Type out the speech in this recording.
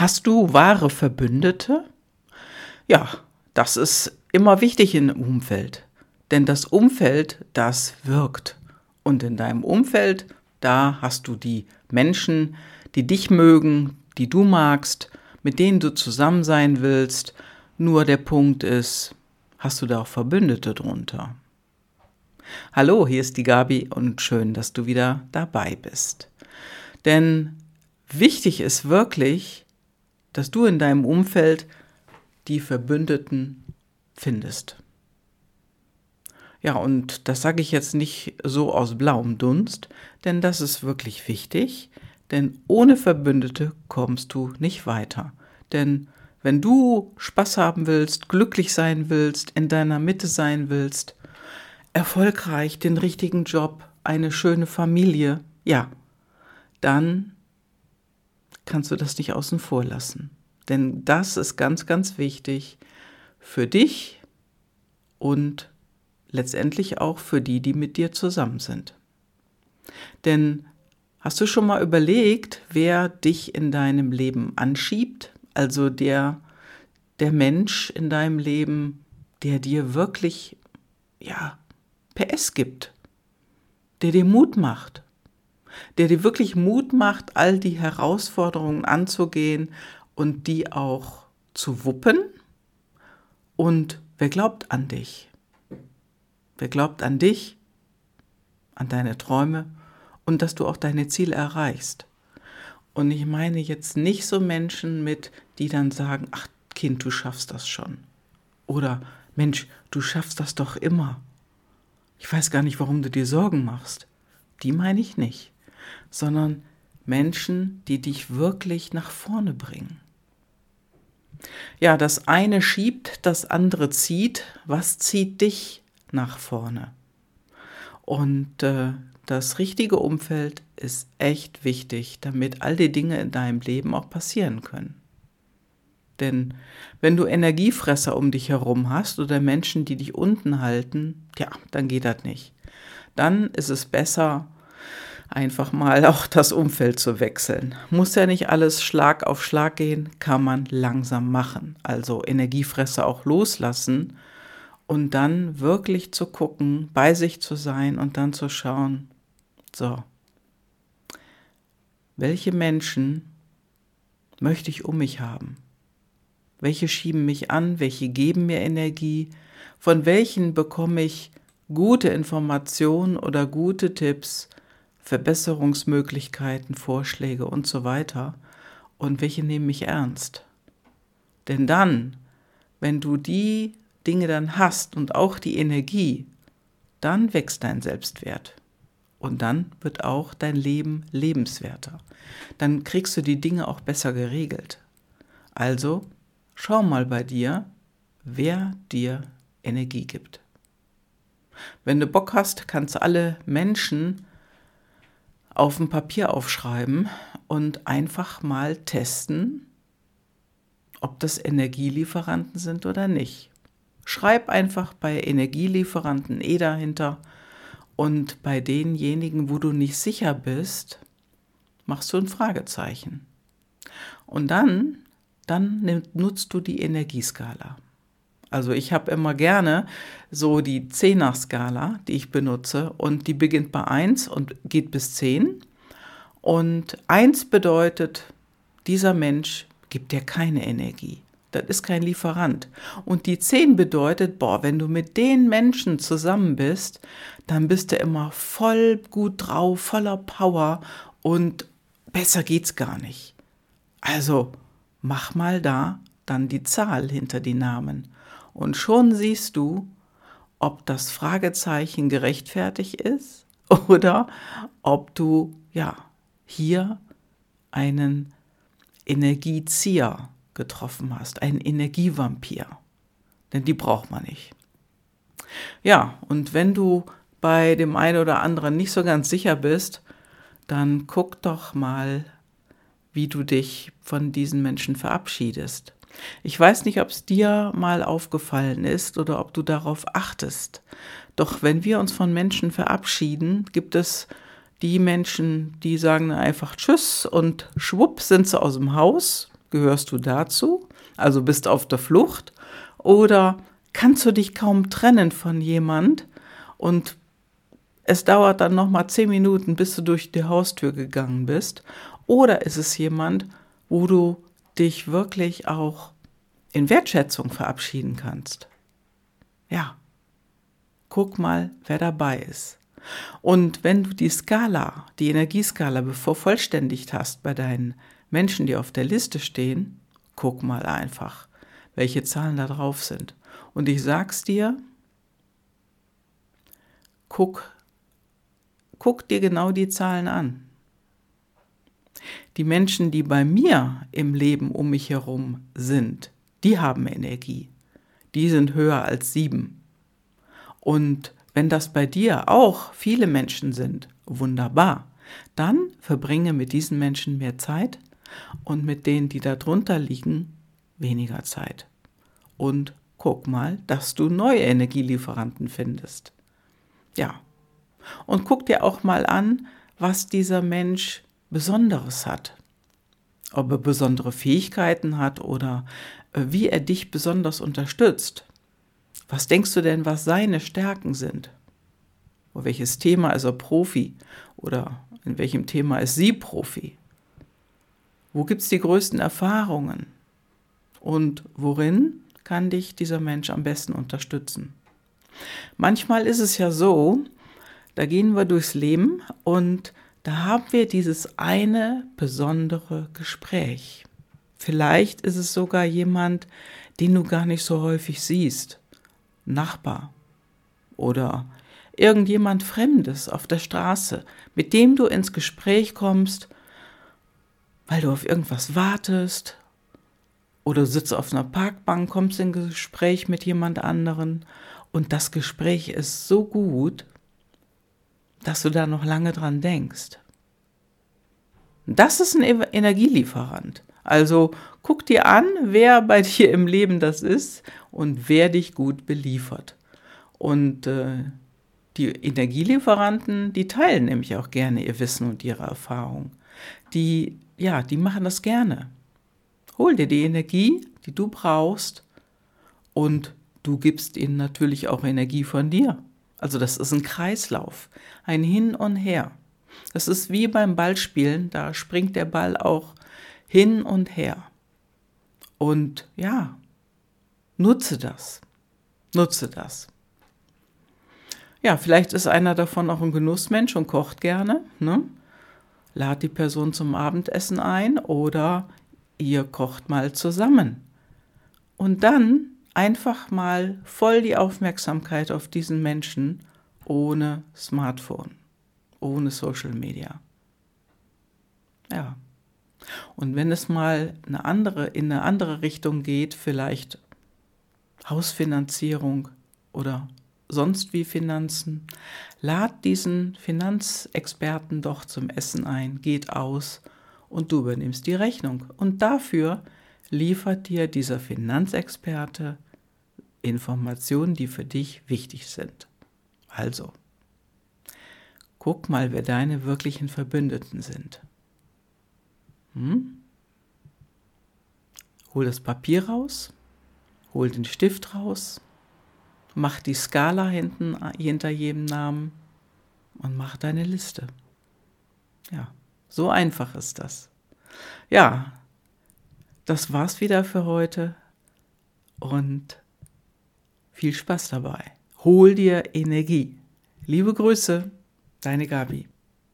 Hast du wahre Verbündete? Ja, das ist immer wichtig im Umfeld. Denn das Umfeld, das wirkt. Und in deinem Umfeld, da hast du die Menschen, die dich mögen, die du magst, mit denen du zusammen sein willst. Nur der Punkt ist, hast du da auch Verbündete drunter? Hallo, hier ist die Gabi und schön, dass du wieder dabei bist. Denn wichtig ist wirklich, dass du in deinem Umfeld die Verbündeten findest. Ja, und das sage ich jetzt nicht so aus blauem Dunst, denn das ist wirklich wichtig, denn ohne Verbündete kommst du nicht weiter. Denn wenn du Spaß haben willst, glücklich sein willst, in deiner Mitte sein willst, erfolgreich, den richtigen Job, eine schöne Familie, ja, dann kannst du das nicht außen vor lassen. Denn das ist ganz, ganz wichtig für dich und letztendlich auch für die, die mit dir zusammen sind. Denn hast du schon mal überlegt, wer dich in deinem Leben anschiebt? Also der, der Mensch in deinem Leben, der dir wirklich, ja, PS gibt, der dir Mut macht, der dir wirklich Mut macht, all die Herausforderungen anzugehen und die auch zu wuppen. Und wer glaubt an dich? Wer glaubt an dich, an deine Träume und dass du auch deine Ziele erreichst? Und ich meine jetzt nicht so Menschen mit, die dann sagen, ach Kind, du schaffst das schon. Oder Mensch, du schaffst das doch immer. Ich weiß gar nicht, warum du dir Sorgen machst. Die meine ich nicht sondern Menschen, die dich wirklich nach vorne bringen. Ja, das eine schiebt, das andere zieht. Was zieht dich nach vorne? Und äh, das richtige Umfeld ist echt wichtig, damit all die Dinge in deinem Leben auch passieren können. Denn wenn du Energiefresser um dich herum hast oder Menschen, die dich unten halten, ja, dann geht das nicht. Dann ist es besser, einfach mal auch das Umfeld zu wechseln. Muss ja nicht alles Schlag auf Schlag gehen, kann man langsam machen. Also Energiefresser auch loslassen und dann wirklich zu gucken, bei sich zu sein und dann zu schauen, so, welche Menschen möchte ich um mich haben? Welche schieben mich an? Welche geben mir Energie? Von welchen bekomme ich gute Informationen oder gute Tipps, Verbesserungsmöglichkeiten, Vorschläge und so weiter und welche nehmen mich ernst. Denn dann, wenn du die Dinge dann hast und auch die Energie, dann wächst dein Selbstwert. Und dann wird auch dein Leben lebenswerter. Dann kriegst du die Dinge auch besser geregelt. Also schau mal bei dir, wer dir Energie gibt. Wenn du Bock hast, kannst du alle Menschen auf dem Papier aufschreiben und einfach mal testen, ob das Energielieferanten sind oder nicht. Schreib einfach bei Energielieferanten E dahinter und bei denjenigen, wo du nicht sicher bist, machst du ein Fragezeichen. Und dann, dann nutzt du die Energieskala. Also ich habe immer gerne so die Zehner-Skala, die ich benutze und die beginnt bei 1 und geht bis 10. Und 1 bedeutet, dieser Mensch gibt dir keine Energie. Das ist kein Lieferant. Und die 10 bedeutet, boah, wenn du mit den Menschen zusammen bist, dann bist du immer voll gut drauf, voller Power und besser geht's gar nicht. Also mach mal da dann die Zahl hinter die Namen. Und schon siehst du, ob das Fragezeichen gerechtfertigt ist oder ob du ja hier einen Energiezieher getroffen hast, einen Energievampir. Denn die braucht man nicht. Ja, und wenn du bei dem einen oder anderen nicht so ganz sicher bist, dann guck doch mal, wie du dich von diesen Menschen verabschiedest. Ich weiß nicht, ob es dir mal aufgefallen ist oder ob du darauf achtest. Doch wenn wir uns von Menschen verabschieden, gibt es die Menschen, die sagen einfach Tschüss und schwupp sind sie aus dem Haus Gehörst du dazu? Also bist auf der Flucht? Oder kannst du dich kaum trennen von jemand und es dauert dann noch mal zehn Minuten, bis du durch die Haustür gegangen bist? Oder ist es jemand, wo du dich wirklich auch in Wertschätzung verabschieden kannst? Ja, guck mal, wer dabei ist. Und wenn du die Skala, die Energieskala vervollständigt hast bei deinen Menschen, die auf der Liste stehen, guck mal einfach, welche Zahlen da drauf sind. Und ich sag's dir, guck, guck dir genau die Zahlen an. Die Menschen, die bei mir im Leben um mich herum sind, die haben Energie. Die sind höher als sieben. Und wenn das bei dir auch viele Menschen sind, wunderbar. Dann verbringe mit diesen Menschen mehr Zeit und mit denen, die darunter liegen, weniger Zeit. Und guck mal, dass du neue Energielieferanten findest. Ja. Und guck dir auch mal an, was dieser Mensch Besonderes hat. Ob er besondere Fähigkeiten hat oder äh, wie er dich besonders unterstützt. Was denkst du denn, was seine Stärken sind? Oder welches Thema ist er Profi? Oder in welchem Thema ist sie Profi? Wo gibt es die größten Erfahrungen? Und worin kann dich dieser Mensch am besten unterstützen? Manchmal ist es ja so, da gehen wir durchs Leben und da haben wir dieses eine besondere Gespräch. Vielleicht ist es sogar jemand, den du gar nicht so häufig siehst. Nachbar oder irgendjemand Fremdes auf der Straße, mit dem du ins Gespräch kommst, weil du auf irgendwas wartest oder sitzt auf einer Parkbank, kommst in Gespräch mit jemand anderen und das Gespräch ist so gut, dass du da noch lange dran denkst. Das ist ein Energielieferant. Also guck dir an, wer bei dir im Leben das ist und wer dich gut beliefert. Und äh, die Energielieferanten, die teilen nämlich auch gerne ihr Wissen und ihre Erfahrung. Die, ja, die machen das gerne. Hol dir die Energie, die du brauchst und du gibst ihnen natürlich auch Energie von dir. Also das ist ein Kreislauf, ein Hin und Her. Das ist wie beim Ballspielen, da springt der Ball auch hin und her. Und ja, nutze das. Nutze das. Ja, vielleicht ist einer davon auch ein Genussmensch und kocht gerne. Ne? Lad die Person zum Abendessen ein oder ihr kocht mal zusammen. Und dann einfach mal voll die Aufmerksamkeit auf diesen Menschen ohne Smartphone, ohne Social Media. Ja. Und wenn es mal eine andere, in eine andere Richtung geht, vielleicht Hausfinanzierung oder sonst wie Finanzen, lad diesen Finanzexperten doch zum Essen ein, geht aus und du übernimmst die Rechnung. Und dafür liefert dir dieser Finanzexperte Informationen, die für dich wichtig sind. Also, guck mal, wer deine wirklichen Verbündeten sind. Hm? Hol das Papier raus, hol den Stift raus, mach die Skala hinten hinter jedem Namen und mach deine Liste. Ja, so einfach ist das. Ja, das war's wieder für heute und viel Spaß dabei. Hol dir Energie. Liebe Grüße, deine Gabi.